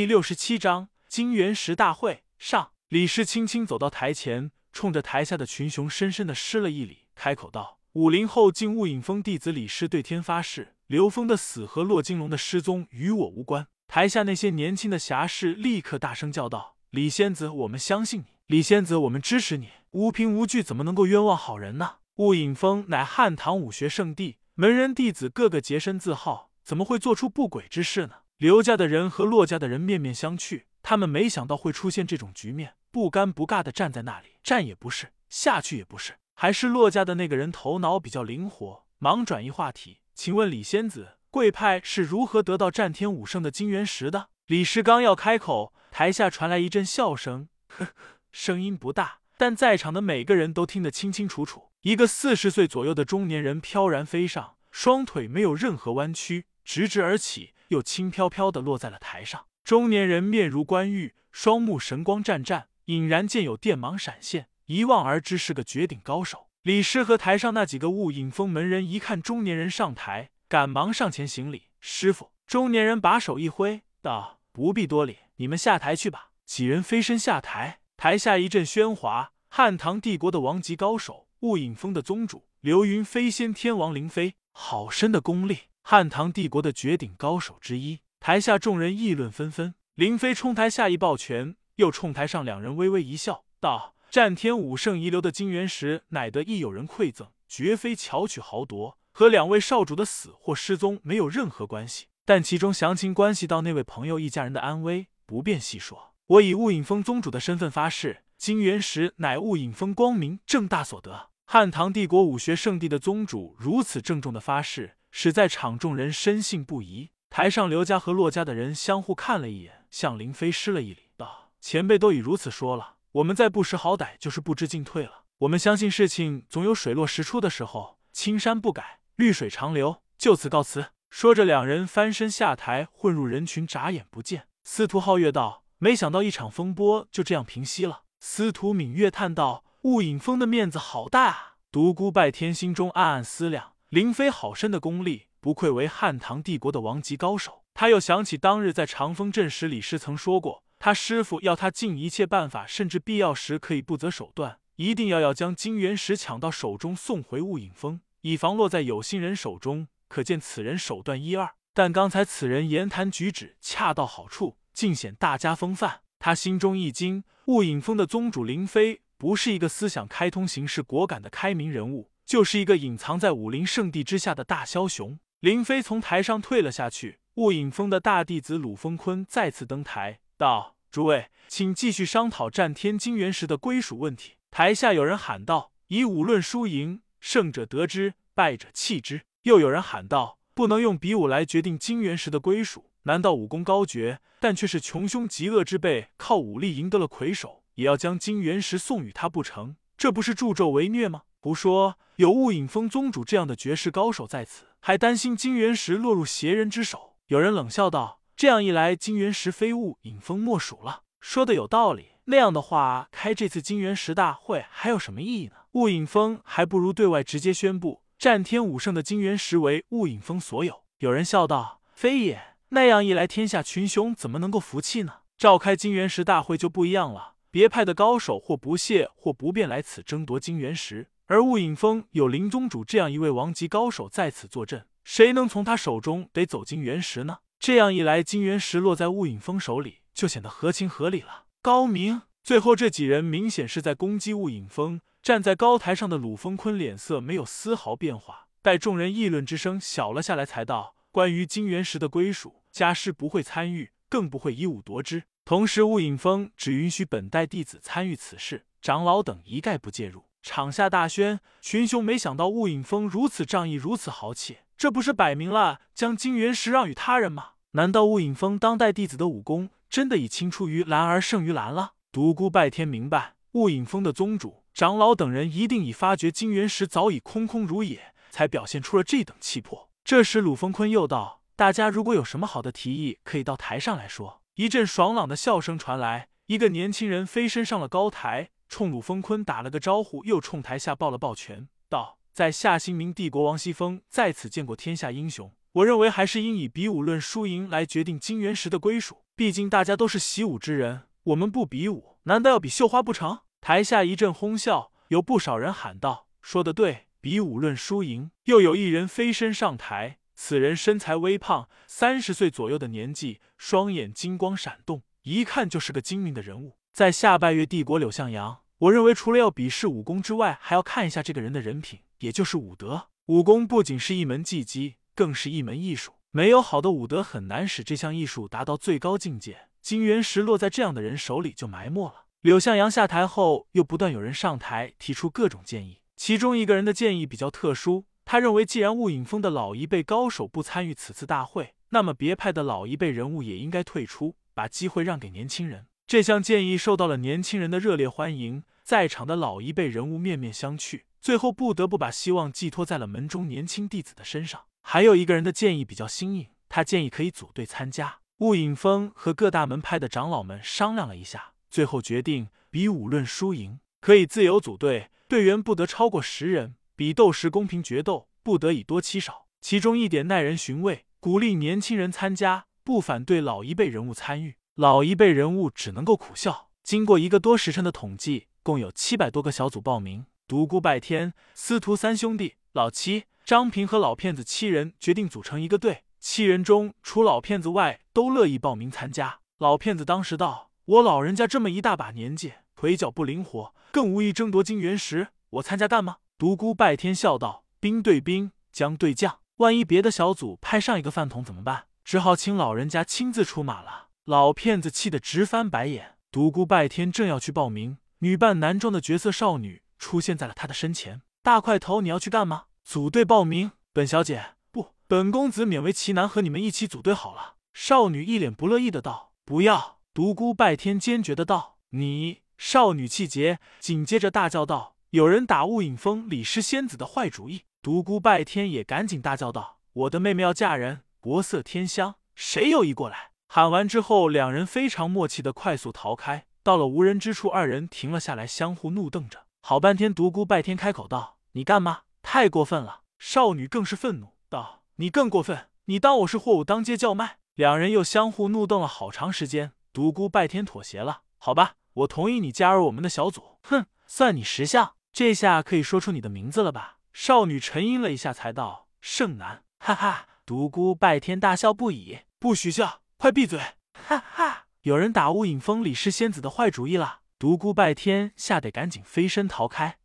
第六十七章金元石大会上，李氏轻轻走到台前，冲着台下的群雄深深的施了一礼，开口道：“武林后进雾隐峰弟子李氏对天发誓，刘峰的死和骆金龙的失踪与我无关。”台下那些年轻的侠士立刻大声叫道：“李仙子，我们相信你！李仙子，我们支持你！无凭无据，怎么能够冤枉好人呢？”雾隐峰乃汉唐武学圣地，门人弟子个个洁身自好，怎么会做出不轨之事呢？刘家的人和骆家的人面面相觑，他们没想到会出现这种局面，不尴不尬的站在那里，站也不是，下去也不是。还是骆家的那个人头脑比较灵活，忙转移话题，请问李仙子，贵派是如何得到战天武圣的金元石的？李师刚要开口，台下传来一阵笑声，呵呵，声音不大，但在场的每个人都听得清清楚楚。一个四十岁左右的中年人飘然飞上，双腿没有任何弯曲，直直而起。又轻飘飘的落在了台上。中年人面如冠玉，双目神光湛湛，隐然见有电芒闪现，一望而知是个绝顶高手。李师和台上那几个雾隐峰门人一看中年人上台，赶忙上前行礼：“师傅。”中年人把手一挥，道：“不必多礼，你们下台去吧。”几人飞身下台，台下一阵喧哗。汉唐帝国的王级高手，雾隐峰的宗主，流云飞仙天王林飞，好深的功力。汉唐帝国的绝顶高手之一，台下众人议论纷纷。林飞冲台下一抱拳，又冲台上两人微微一笑，道：“战天武圣遗留的金元石，乃得亦有人馈赠，绝非巧取豪夺，和两位少主的死或失踪没有任何关系。但其中详情关系到那位朋友一家人的安危，不便细说。我以雾隐峰宗主的身份发誓，金元石乃雾隐峰光明正大所得。汉唐帝国武学圣地的宗主如此郑重的发誓。”使在场众人深信不疑。台上刘家和骆家的人相互看了一眼，向林飞施了一礼，道：“前辈都已如此说了，我们再不识好歹，就是不知进退了。我们相信事情总有水落石出的时候，青山不改，绿水长流。就此告辞。”说着，两人翻身下台，混入人群，眨眼不见。司徒皓月道：“没想到一场风波就这样平息了。”司徒敏月叹道：“雾隐峰的面子好大啊！”独孤拜天心中暗暗思量。林飞好深的功力，不愧为汉唐帝国的王级高手。他又想起当日在长风镇时，李师曾说过，他师傅要他尽一切办法，甚至必要时可以不择手段，一定要要将金元石抢到手中，送回雾隐峰，以防落在有心人手中。可见此人手段一二。但刚才此人言谈举止恰到好处，尽显大家风范。他心中一惊，雾隐峰的宗主林飞不是一个思想开通、行事果敢的开明人物。就是一个隐藏在武林圣地之下的大枭雄。林飞从台上退了下去。雾隐峰的大弟子鲁峰坤再次登台，道：“诸位，请继续商讨战天金元石的归属问题。”台下有人喊道：“以武论输赢，胜者得之，败者弃之。”又有人喊道：“不能用比武来决定金元石的归属。难道武功高绝，但却是穷凶极恶之辈，靠武力赢得了魁首，也要将金元石送与他不成？这不是助纣为虐吗？”胡说！有雾隐峰宗主这样的绝世高手在此，还担心金元石落入邪人之手？有人冷笑道：“这样一来，金元石非雾隐峰莫属了。”说的有道理。那样的话，开这次金元石大会还有什么意义呢？雾隐峰还不如对外直接宣布，战天武圣的金元石为雾隐峰所有。有人笑道：“非也，那样一来，天下群雄怎么能够服气呢？召开金元石大会就不一样了，别派的高手或不屑或不便来此争夺金元石。”而雾隐峰有林宗主这样一位王级高手在此坐镇，谁能从他手中得走金元石呢？这样一来，金元石落在雾隐峰手里，就显得合情合理了。高明，最后这几人明显是在攻击雾隐峰。站在高台上的鲁峰坤脸色没有丝毫变化，待众人议论之声小了下来，才道：“关于金元石的归属，家师不会参与，更不会以武夺之。同时，雾隐峰只允许本代弟子参与此事，长老等一概不介入。”场下大喧，群雄没想到雾隐峰如此仗义，如此豪气，这不是摆明了将金元石让与他人吗？难道雾隐峰当代弟子的武功真的已青出于蓝而胜于蓝了？独孤拜天明白，雾隐峰的宗主、长老等人一定已发觉金元石早已空空如也，才表现出了这等气魄。这时，鲁峰坤又道：“大家如果有什么好的提议，可以到台上来说。”一阵爽朗的笑声传来，一个年轻人飞身上了高台。冲鲁峰坤打了个招呼，又冲台下抱了抱拳，道：“在下新明帝国王熙凤在此见过天下英雄，我认为还是应以比武论输赢来决定金元石的归属。”毕竟大家都是习武之人，我们不比武，难道要比绣花不成？台下一阵哄笑，有不少人喊道：“说得对，比武论输赢。”又有一人飞身上台，此人身材微胖，三十岁左右的年纪，双眼金光闪动，一看就是个精明的人物。在下拜月帝国柳向阳，我认为除了要比试武功之外，还要看一下这个人的人品，也就是武德。武功不仅是一门技击，更是一门艺术。没有好的武德，很难使这项艺术达到最高境界。金元石落在这样的人手里就埋没了。柳向阳下台后，又不断有人上台提出各种建议。其中一个人的建议比较特殊，他认为既然雾隐峰的老一辈高手不参与此次大会，那么别派的老一辈人物也应该退出，把机会让给年轻人。这项建议受到了年轻人的热烈欢迎，在场的老一辈人物面面相觑，最后不得不把希望寄托在了门中年轻弟子的身上。还有一个人的建议比较新颖，他建议可以组队参加。雾隐峰和各大门派的长老们商量了一下，最后决定比武论输赢，可以自由组队，队员不得超过十人，比斗时公平决斗，不得以多欺少。其中一点耐人寻味，鼓励年轻人参加，不反对老一辈人物参与。老一辈人物只能够苦笑。经过一个多时辰的统计，共有七百多个小组报名。独孤拜天、司徒三兄弟、老七。张平和老骗子七人决定组成一个队，七人中除老骗子外都乐意报名参加。老骗子当时道：“我老人家这么一大把年纪，腿脚不灵活，更无意争夺金元石，我参加干吗？”独孤拜天笑道：“兵对兵，将对将，万一别的小组派上一个饭桶怎么办？只好请老人家亲自出马了。”老骗子气得直翻白眼。独孤拜天正要去报名，女扮男装的绝色少女出现在了他的身前。大块头，你要去干嘛？组队报名，本小姐不，本公子勉为其难和你们一起组队好了。少女一脸不乐意的道：“不要！”独孤拜天坚决的道：“你！”少女气结，紧接着大叫道：“有人打雾隐峰李氏仙子的坏主意！”独孤拜天也赶紧大叫道：“我的妹妹要嫁人，国色天香，谁有意过来？”喊完之后，两人非常默契的快速逃开。到了无人之处，二人停了下来，相互怒瞪着。好半天，独孤拜天开口道：“你干嘛？”太过分了！少女更是愤怒道：“你更过分！你当我是货物当街叫卖？”两人又相互怒瞪了好长时间。独孤拜天妥协了：“好吧，我同意你加入我们的小组。”哼，算你识相。这下可以说出你的名字了吧？少女沉吟了一下，才道：“盛南。”哈哈！独孤拜天大笑不已：“不许笑！快闭嘴！”哈哈！有人打雾隐峰李氏仙子的坏主意了。独孤拜天吓得赶紧飞身逃开。